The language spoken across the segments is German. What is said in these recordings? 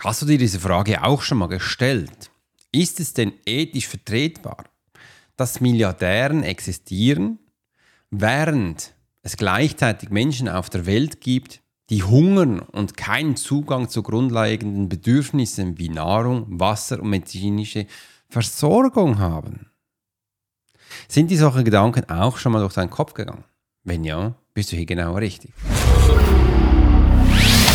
Hast du dir diese Frage auch schon mal gestellt? Ist es denn ethisch vertretbar, dass Milliardären existieren, während es gleichzeitig Menschen auf der Welt gibt, die hungern und keinen Zugang zu grundlegenden Bedürfnissen wie Nahrung, Wasser und medizinische Versorgung haben? Sind die solche Gedanken auch schon mal durch deinen Kopf gegangen? Wenn ja, bist du hier genau richtig.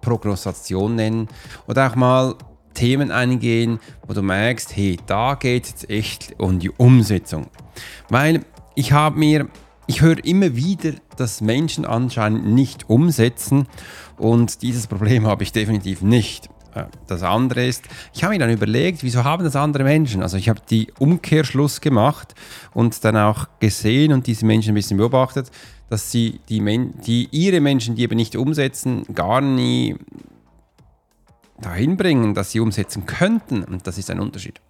Prognosation nennen oder auch mal Themen eingehen, wo du merkst, hey, da geht es echt um die Umsetzung. Weil ich habe mir, ich höre immer wieder, dass Menschen anscheinend nicht umsetzen und dieses Problem habe ich definitiv nicht. Äh, das andere ist, ich habe mir dann überlegt, wieso haben das andere Menschen? Also ich habe die Umkehrschluss gemacht und dann auch gesehen und diese Menschen ein bisschen beobachtet, dass sie die, Men die ihre Menschen, die eben nicht umsetzen, gar nie dahin bringen, dass sie umsetzen könnten. Und das ist ein Unterschied.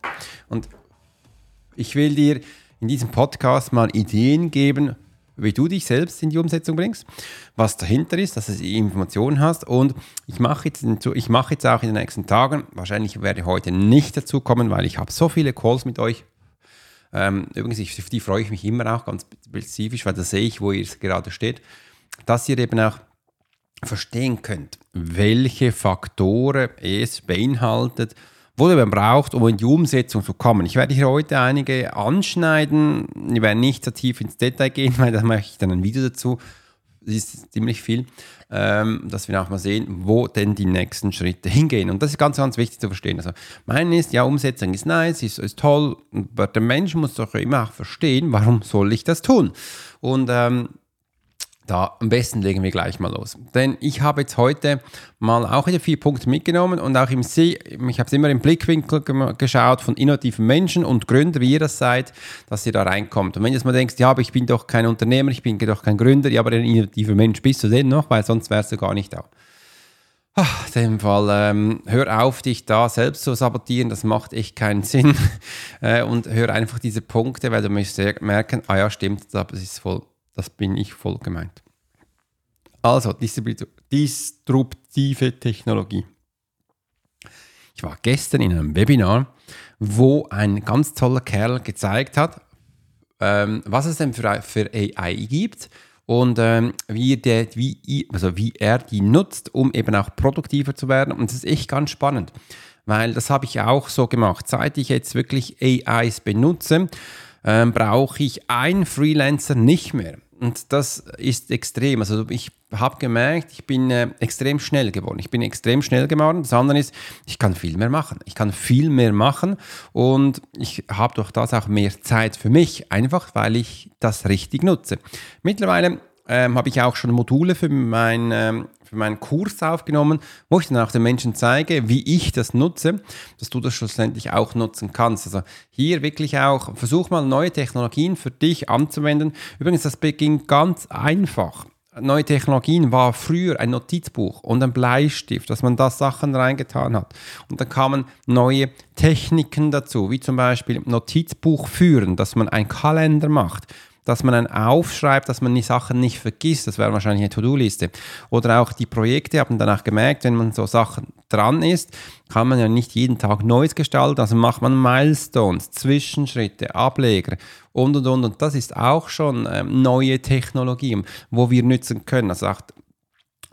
Und ich will dir in diesem Podcast mal Ideen geben, wie du dich selbst in die Umsetzung bringst, was dahinter ist, dass du die Informationen hast. Und ich mache jetzt, ich jetzt auch in den nächsten Tagen, wahrscheinlich werde ich heute nicht dazu kommen, weil ich habe so viele Calls mit euch. Ähm, übrigens, ich, auf die freue ich mich immer auch ganz spezifisch, weil da sehe ich, wo ihr gerade steht, dass ihr eben auch verstehen könnt, welche Faktoren es beinhaltet, wo man braucht, um in die Umsetzung zu kommen. Ich werde hier heute einige anschneiden. Ich werde nicht so tief ins Detail gehen, weil da mache ich dann ein Video dazu. Das ist ziemlich viel, ähm, dass wir auch mal sehen, wo denn die nächsten Schritte hingehen. Und das ist ganz, ganz wichtig zu verstehen. Also, mein ist, ja, Umsetzung ist nice, ist, ist toll, aber der Mensch muss doch immer auch verstehen, warum soll ich das tun? Und ähm, da am besten legen wir gleich mal los. Denn ich habe jetzt heute mal auch wieder vier Punkte mitgenommen und auch im See, ich habe es immer im Blickwinkel geschaut von innovativen Menschen und Gründer, wie ihr das seid, dass ihr da reinkommt. Und wenn ihr jetzt mal denkt, ja, aber ich bin doch kein Unternehmer, ich bin doch kein Gründer, ja, aber ein innovativer Mensch bist du denn noch, weil sonst wärst du gar nicht da. Ach, in dem Fall, ähm, hör auf, dich da selbst zu sabotieren, das macht echt keinen Sinn. äh, und hör einfach diese Punkte, weil du musst merken, ah ja, stimmt, das ist voll das bin ich voll gemeint. Also, disruptive Technologie. Ich war gestern in einem Webinar, wo ein ganz toller Kerl gezeigt hat, ähm, was es denn für, für AI gibt und ähm, wie, der, wie, also wie er die nutzt, um eben auch produktiver zu werden. Und das ist echt ganz spannend, weil das habe ich auch so gemacht. Seit ich jetzt wirklich AIs benutze, ähm, brauche ich einen Freelancer nicht mehr. Und das ist extrem. Also ich habe gemerkt, ich bin äh, extrem schnell geworden. Ich bin extrem schnell geworden. Das andere ist, ich kann viel mehr machen. Ich kann viel mehr machen und ich habe durch das auch mehr Zeit für mich, einfach weil ich das richtig nutze. Mittlerweile ähm, habe ich auch schon Module für mein ähm, für meinen Kurs aufgenommen, wo ich dann auch den Menschen zeige, wie ich das nutze, dass du das schlussendlich auch nutzen kannst. Also hier wirklich auch, versuch mal neue Technologien für dich anzuwenden. Übrigens, das beginnt ganz einfach neue Technologien war früher ein Notizbuch und ein Bleistift, dass man da Sachen reingetan hat. Und dann kamen neue Techniken dazu, wie zum Beispiel Notizbuch führen, dass man einen Kalender macht dass man dann aufschreibt, dass man die Sachen nicht vergisst. Das wäre wahrscheinlich eine To-Do-Liste. Oder auch die Projekte haben danach gemerkt, wenn man so Sachen dran ist, kann man ja nicht jeden Tag Neues gestalten. Also macht man Milestones, Zwischenschritte, Ableger und und und. Und das ist auch schon ähm, neue Technologie, wo wir nützen können. Also auch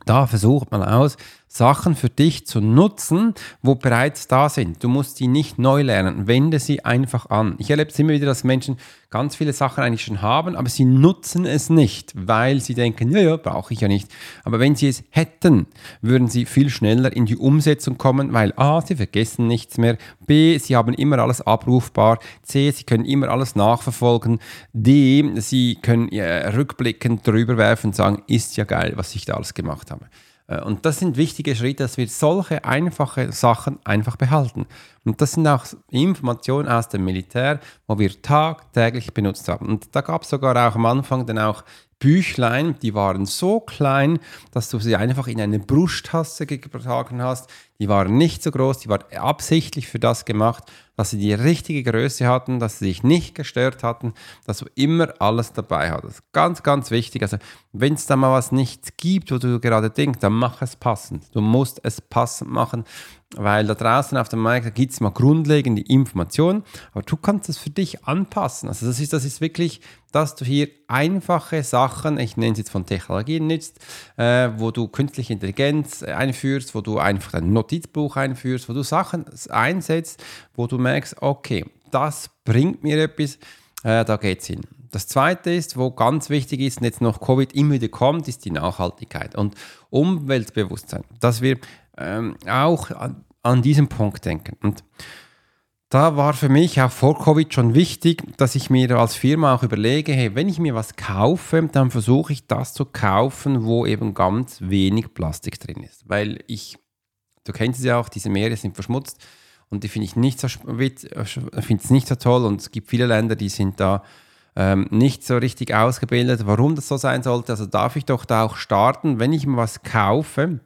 da versucht man aus, Sachen für dich zu nutzen, wo bereits da sind. Du musst die nicht neu lernen. Wende sie einfach an. Ich erlebe es immer wieder, dass Menschen ganz viele Sachen eigentlich schon haben, aber sie nutzen es nicht, weil sie denken, ja, ja, brauche ich ja nicht. Aber wenn sie es hätten, würden sie viel schneller in die Umsetzung kommen, weil A, sie vergessen nichts mehr, B, sie haben immer alles abrufbar, C, sie können immer alles nachverfolgen, D, sie können äh, rückblickend drüber werfen und sagen, ist ja geil, was ich da alles gemacht habe. Äh, und das sind wichtige Schritte, dass wir solche einfache Sachen einfach behalten. Und das sind auch Informationen aus dem Militär, wo wir tagtäglich benutzt haben. Und da gab es sogar auch am Anfang dann auch Büchlein, die waren so klein, dass du sie einfach in eine Brusttasse getragen hast. Die waren nicht so groß, die waren absichtlich für das gemacht, dass sie die richtige Größe hatten, dass sie sich nicht gestört hatten, dass du immer alles dabei hattest. Ganz, ganz wichtig. Also, wenn es da mal was nicht gibt, wo du gerade denkst, dann mach es passend. Du musst es passend machen weil da draußen auf dem Markt gibt es mal grundlegende Informationen, aber du kannst es für dich anpassen. Also das ist, das ist wirklich, dass du hier einfache Sachen, ich nenne es jetzt von Technologien nützt, äh, wo du künstliche Intelligenz einführst, wo du einfach ein Notizbuch einführst, wo du Sachen einsetzt, wo du merkst, okay, das bringt mir etwas, äh, da es hin. Das zweite ist, wo ganz wichtig ist, und jetzt noch Covid immer wieder kommt, ist die Nachhaltigkeit und Umweltbewusstsein. Dass wir ähm, auch an, an diesen Punkt denken. Und da war für mich auch vor Covid schon wichtig, dass ich mir als Firma auch überlege, hey, wenn ich mir was kaufe, dann versuche ich das zu kaufen, wo eben ganz wenig Plastik drin ist. Weil ich, du kennst es ja auch, diese Meere sind verschmutzt und die finde ich nicht so, finde es nicht so toll und es gibt viele Länder, die sind da ähm, nicht so richtig ausgebildet, warum das so sein sollte. Also darf ich doch da auch starten, wenn ich mir was kaufe,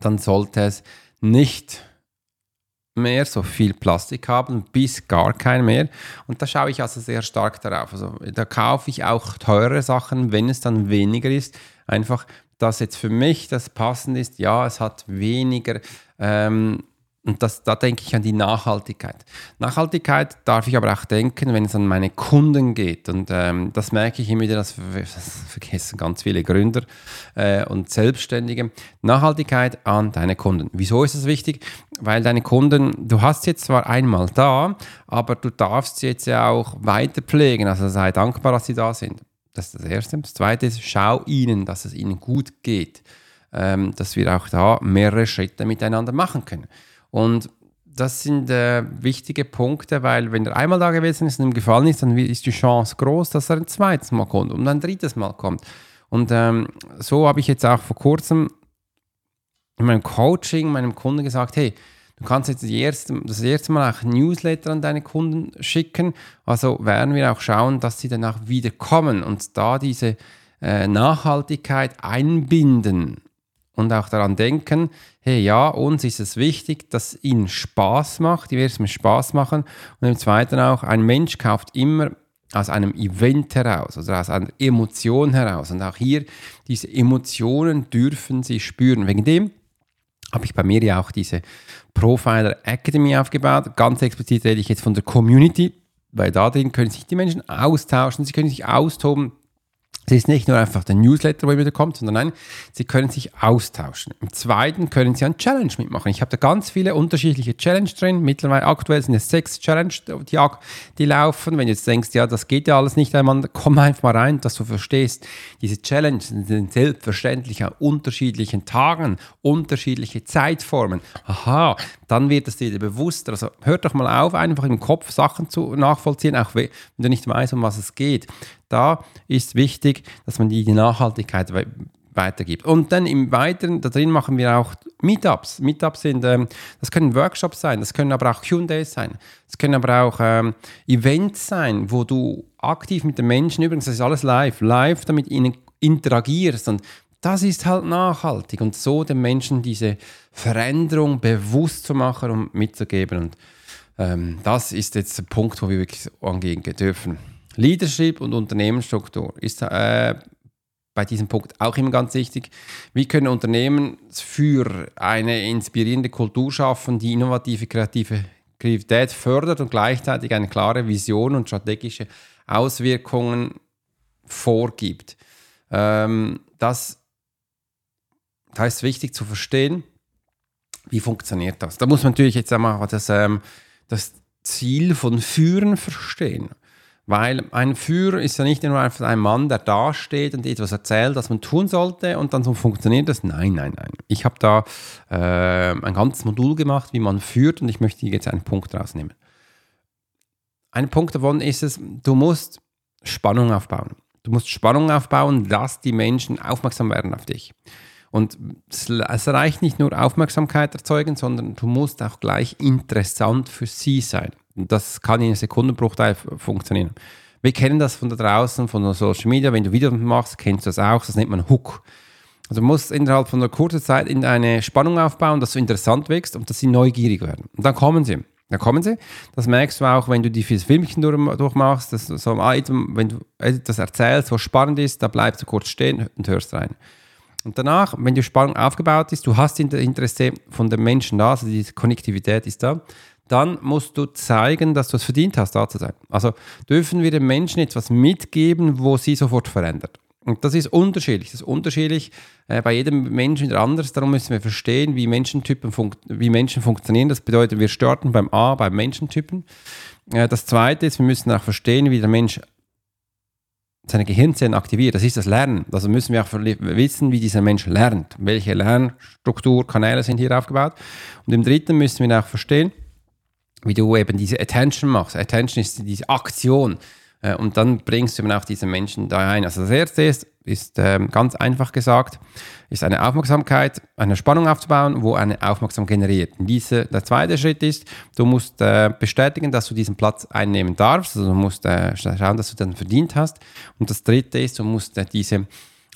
dann sollte es nicht mehr so viel Plastik haben, bis gar kein mehr. Und da schaue ich also sehr stark darauf. Also da kaufe ich auch teure Sachen, wenn es dann weniger ist. Einfach, dass jetzt für mich das passend ist. Ja, es hat weniger ähm, und das, da denke ich an die Nachhaltigkeit. Nachhaltigkeit darf ich aber auch denken, wenn es an meine Kunden geht. Und ähm, das merke ich immer wieder, das, das vergessen ganz viele Gründer äh, und Selbstständige. Nachhaltigkeit an deine Kunden. Wieso ist das wichtig? Weil deine Kunden, du hast jetzt zwar einmal da, aber du darfst sie jetzt ja auch weiter pflegen. Also sei dankbar, dass sie da sind. Das ist das Erste. Das Zweite ist, schau ihnen, dass es ihnen gut geht. Ähm, dass wir auch da mehrere Schritte miteinander machen können. Und das sind äh, wichtige Punkte, weil wenn er einmal da gewesen ist und ihm gefallen ist, dann ist die Chance groß, dass er ein zweites Mal kommt und ein drittes Mal kommt. Und ähm, so habe ich jetzt auch vor kurzem in meinem Coaching meinem Kunden gesagt, hey, du kannst jetzt erste, das erste Mal auch Newsletter an deine Kunden schicken. Also werden wir auch schauen, dass sie danach wieder kommen und da diese äh, Nachhaltigkeit einbinden und auch daran denken, hey, ja, uns ist es wichtig, dass ihnen Spaß macht, die werden es Spaß machen und im Zweiten auch, ein Mensch kauft immer aus einem Event heraus, also aus einer Emotion heraus und auch hier, diese Emotionen dürfen sie spüren. Wegen dem habe ich bei mir ja auch diese Profiler Academy aufgebaut. Ganz explizit rede ich jetzt von der Community, weil da drin können sich die Menschen austauschen, sie können sich austoben, es ist nicht nur einfach der Newsletter, wo ihr wieder kommt, sondern nein, Sie können sich austauschen. Im zweiten können Sie ein Challenge mitmachen. Ich habe da ganz viele unterschiedliche Challenge drin. Mittlerweile aktuell sind es sechs Challenge, die, die laufen. Wenn du jetzt denkst, ja, das geht ja alles nicht einmal, komm einfach mal rein, dass du verstehst. Diese Challenge sind selbstverständlich an unterschiedlichen Tagen, unterschiedliche Zeitformen. Aha, dann wird es dir bewusster. Also hört doch mal auf, einfach im Kopf Sachen zu nachvollziehen, auch wenn du nicht weißt, um was es geht. Da ist wichtig, dass man die, Nachhaltigkeit weitergibt. Und dann im Weiteren, da drin machen wir auch Meetups. Meetups sind, ähm, das können Workshops sein, das können aber auch Q&As sein, das können aber auch ähm, Events sein, wo du aktiv mit den Menschen, übrigens, das ist alles live, live damit ihnen interagierst und das ist halt nachhaltig und so den Menschen diese Veränderung bewusst zu machen und mitzugeben und ähm, das ist jetzt der Punkt, wo wir wirklich angehen dürfen. Leadership und Unternehmensstruktur ist äh, bei diesem Punkt auch immer ganz wichtig. Wie können Unternehmen für eine inspirierende Kultur schaffen, die innovative, kreative Kreativität fördert und gleichzeitig eine klare Vision und strategische Auswirkungen vorgibt? Ähm, das heißt wichtig zu verstehen, Wie funktioniert das? Da muss man natürlich jetzt einmal das, ähm, das Ziel von Führen verstehen. Weil ein Führer ist ja nicht nur einfach ein Mann, der da steht und etwas erzählt, was man tun sollte und dann so funktioniert das. Nein, nein, nein. Ich habe da äh, ein ganzes Modul gemacht, wie man führt und ich möchte jetzt einen Punkt rausnehmen. Ein Punkt davon ist es, du musst Spannung aufbauen. Du musst Spannung aufbauen, dass die Menschen aufmerksam werden auf dich. Und es reicht nicht nur Aufmerksamkeit erzeugen, sondern du musst auch gleich interessant für sie sein. Das kann in einem Sekundenbruchteil funktionieren. Wir kennen das von da draußen, von Social Media. Wenn du Videos machst, kennst du das auch. Das nennt man Hook. Also du musst innerhalb von einer kurzen Zeit in eine Spannung aufbauen, dass du interessant wächst und dass sie neugierig werden. Und dann kommen sie. Dann kommen sie. Das merkst du auch, wenn du die fürs Filmchen durchmachst. Dass so ein Item, wenn du etwas erzählst, was spannend ist, da bleibst du kurz stehen und hörst rein. Und danach, wenn die Spannung aufgebaut ist, du hast Interesse von den Menschen da, also die Konnektivität ist da, dann musst du zeigen, dass du es verdient hast, da zu sein. Also dürfen wir den Menschen etwas mitgeben, wo sie sofort verändert. Und das ist unterschiedlich. Das ist unterschiedlich äh, bei jedem Menschen wieder anders. Darum müssen wir verstehen, wie Menschentypen wie Menschen funktionieren. Das bedeutet, wir starten beim A, beim Menschentypen. Äh, das zweite ist, wir müssen auch verstehen, wie der Mensch seine Gehirnzellen aktiviert. Das ist das Lernen. Also müssen wir auch wissen, wie dieser Mensch lernt. Welche Lernstruktur, Kanäle sind hier aufgebaut. Und im dritten müssen wir auch verstehen, wie du eben diese Attention machst. Attention ist diese Aktion. Äh, und dann bringst du eben auch diese Menschen da ein. Also das erste ist, ist ähm, ganz einfach gesagt, ist eine Aufmerksamkeit, eine Spannung aufzubauen, wo eine Aufmerksamkeit generiert. Diese, der zweite Schritt ist, du musst äh, bestätigen, dass du diesen Platz einnehmen darfst. Also du musst äh, schauen, dass du den verdient hast. Und das dritte ist, du musst diese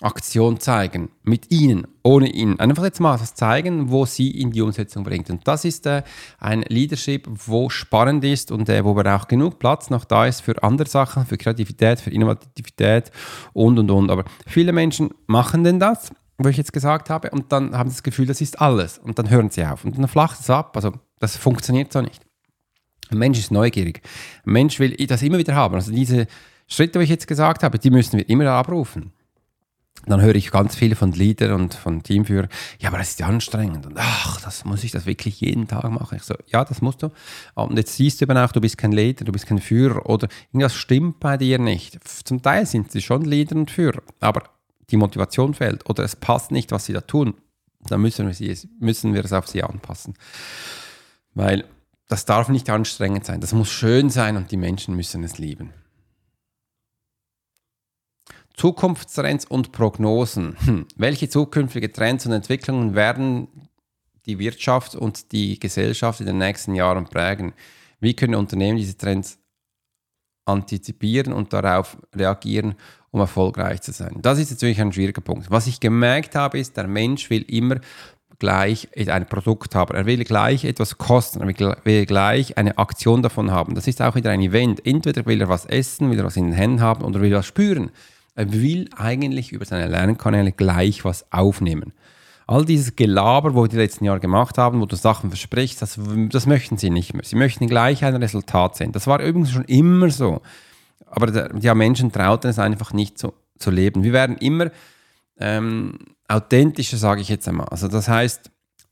Aktion zeigen, mit ihnen, ohne ihnen. Einfach jetzt mal das zeigen, wo sie in die Umsetzung bringt. Und das ist äh, ein Leadership, wo spannend ist und äh, wo aber auch genug Platz noch da ist für andere Sachen, für Kreativität, für Innovativität und, und, und. Aber viele Menschen machen denn das, wo ich jetzt gesagt habe, und dann haben sie das Gefühl, das ist alles. Und dann hören sie auf und dann flacht es ab. Also das funktioniert so nicht. Ein Mensch ist neugierig. Ein Mensch will das immer wieder haben. Also diese Schritte, die ich jetzt gesagt habe, die müssen wir immer abrufen dann höre ich ganz viel von Leadern und von Teamführern, ja, aber das ist ja anstrengend und ach, das muss ich das wirklich jeden Tag machen. Ich so, ja, das musst du. Und jetzt siehst du eben auch, du bist kein Leader, du bist kein Führer oder irgendwas stimmt bei dir nicht. Zum Teil sind sie schon Leader und Führer, aber die Motivation fehlt oder es passt nicht, was sie da tun. Dann müssen wir, sie, müssen wir es auf sie anpassen. Weil das darf nicht anstrengend sein, das muss schön sein und die Menschen müssen es lieben. Zukunftstrends und Prognosen. Hm. Welche zukünftige Trends und Entwicklungen werden die Wirtschaft und die Gesellschaft in den nächsten Jahren prägen? Wie können Unternehmen diese Trends antizipieren und darauf reagieren, um erfolgreich zu sein? Das ist natürlich ein schwieriger Punkt. Was ich gemerkt habe, ist, der Mensch will immer gleich ein Produkt haben. Er will gleich etwas kosten. Er will gleich eine Aktion davon haben. Das ist auch wieder ein Event. Entweder will er was essen, will er was in den Händen haben oder will er was spüren. Er will eigentlich über seine Lernkanäle gleich was aufnehmen. All dieses Gelaber, wo die letzten Jahre gemacht haben, wo du Sachen versprichst, das, das möchten sie nicht mehr. Sie möchten gleich ein Resultat sehen. Das war übrigens schon immer so. Aber der, die Menschen trauten es einfach nicht so zu leben. Wir werden immer ähm, authentischer, sage ich jetzt einmal. Also das heißt,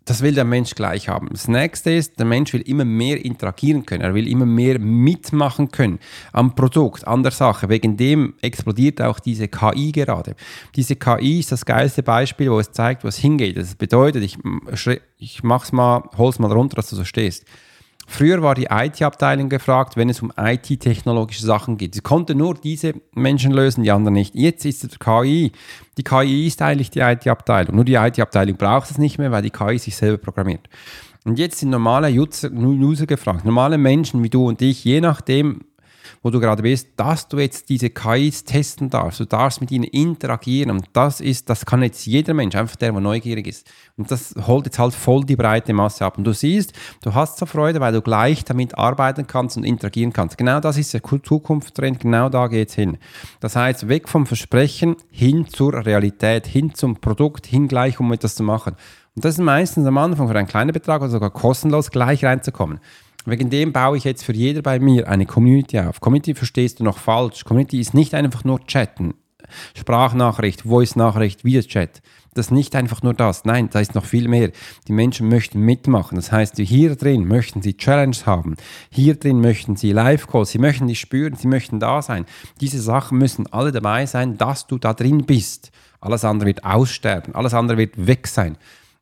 das will der Mensch gleich haben. Das nächste ist, der Mensch will immer mehr interagieren können. Er will immer mehr mitmachen können am Produkt, an der Sache. Wegen dem explodiert auch diese KI gerade. Diese KI ist das geilste Beispiel, wo es zeigt, was hingeht. Das bedeutet, ich, ich mach's mal, hol's mal runter, dass du so stehst. Früher war die IT-Abteilung gefragt, wenn es um IT-technologische Sachen geht. Sie konnte nur diese Menschen lösen, die anderen nicht. Jetzt ist es KI. Die KI ist eigentlich die IT-Abteilung. Nur die IT-Abteilung braucht es nicht mehr, weil die KI sich selber programmiert. Und jetzt sind normale User, User gefragt, normale Menschen wie du und ich, je nachdem, wo du gerade bist, dass du jetzt diese KIs testen darfst. Du darfst mit ihnen interagieren. Und das ist, das kann jetzt jeder Mensch, einfach der, der neugierig ist. Und das holt jetzt halt voll die breite Masse ab. Und du siehst, du hast so Freude, weil du gleich damit arbeiten kannst und interagieren kannst. Genau das ist der Zukunftstrend, genau da geht es hin. Das heißt, weg vom Versprechen hin zur Realität, hin zum Produkt, hin gleich, um etwas zu machen. Und das ist meistens am Anfang für einen kleinen Betrag oder sogar kostenlos gleich reinzukommen. Wegen dem baue ich jetzt für jeder bei mir eine Community auf. Community verstehst du noch falsch. Community ist nicht einfach nur chatten. Sprachnachricht, Voice-Nachricht, Videochat. Das ist nicht einfach nur das. Nein, da ist noch viel mehr. Die Menschen möchten mitmachen. Das heißt, hier drin möchten sie Challenges haben. Hier drin möchten sie Live-Calls. Sie möchten dich spüren. Sie möchten da sein. Diese Sachen müssen alle dabei sein, dass du da drin bist. Alles andere wird aussterben. Alles andere wird weg sein.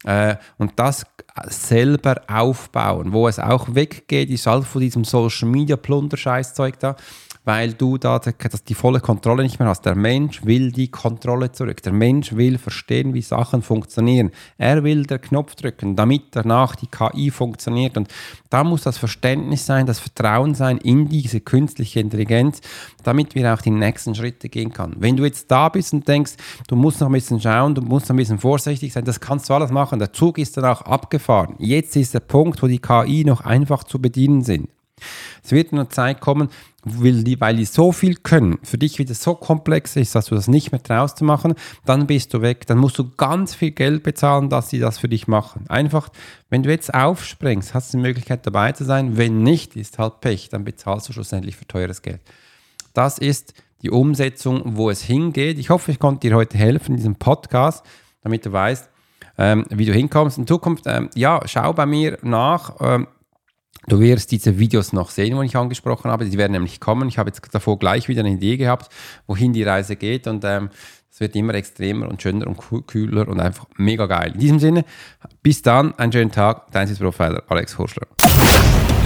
Äh, und das selber aufbauen. Wo es auch weggeht, ist halt von diesem Social Media Plunder-Scheißzeug da weil du da die volle Kontrolle nicht mehr hast. Der Mensch will die Kontrolle zurück. Der Mensch will verstehen, wie Sachen funktionieren. Er will den Knopf drücken, damit danach die KI funktioniert. Und da muss das Verständnis sein, das Vertrauen sein in diese künstliche Intelligenz, damit wir auch die nächsten Schritte gehen können. Wenn du jetzt da bist und denkst, du musst noch ein bisschen schauen, du musst ein bisschen vorsichtig sein, das kannst du alles machen. Der Zug ist dann auch abgefahren. Jetzt ist der Punkt, wo die KI noch einfach zu bedienen sind. Es wird eine Zeit kommen, weil die, so viel können, für dich wieder so komplex ist, dass du das nicht mehr traust zu machen, dann bist du weg. Dann musst du ganz viel Geld bezahlen, dass sie das für dich machen. Einfach, wenn du jetzt aufspringst, hast du die Möglichkeit dabei zu sein. Wenn nicht, ist halt Pech. Dann bezahlst du schlussendlich für teures Geld. Das ist die Umsetzung, wo es hingeht. Ich hoffe, ich konnte dir heute helfen in diesem Podcast, damit du weißt, ähm, wie du hinkommst. In Zukunft, ähm, ja, schau bei mir nach. Ähm, Du wirst diese Videos noch sehen, die ich angesprochen habe. Die werden nämlich kommen. Ich habe jetzt davor gleich wieder eine Idee gehabt, wohin die Reise geht. Und ähm, es wird immer extremer und schöner und kühler und einfach mega geil. In diesem Sinne, bis dann, einen schönen Tag. Dein Profiler Alex Horschler.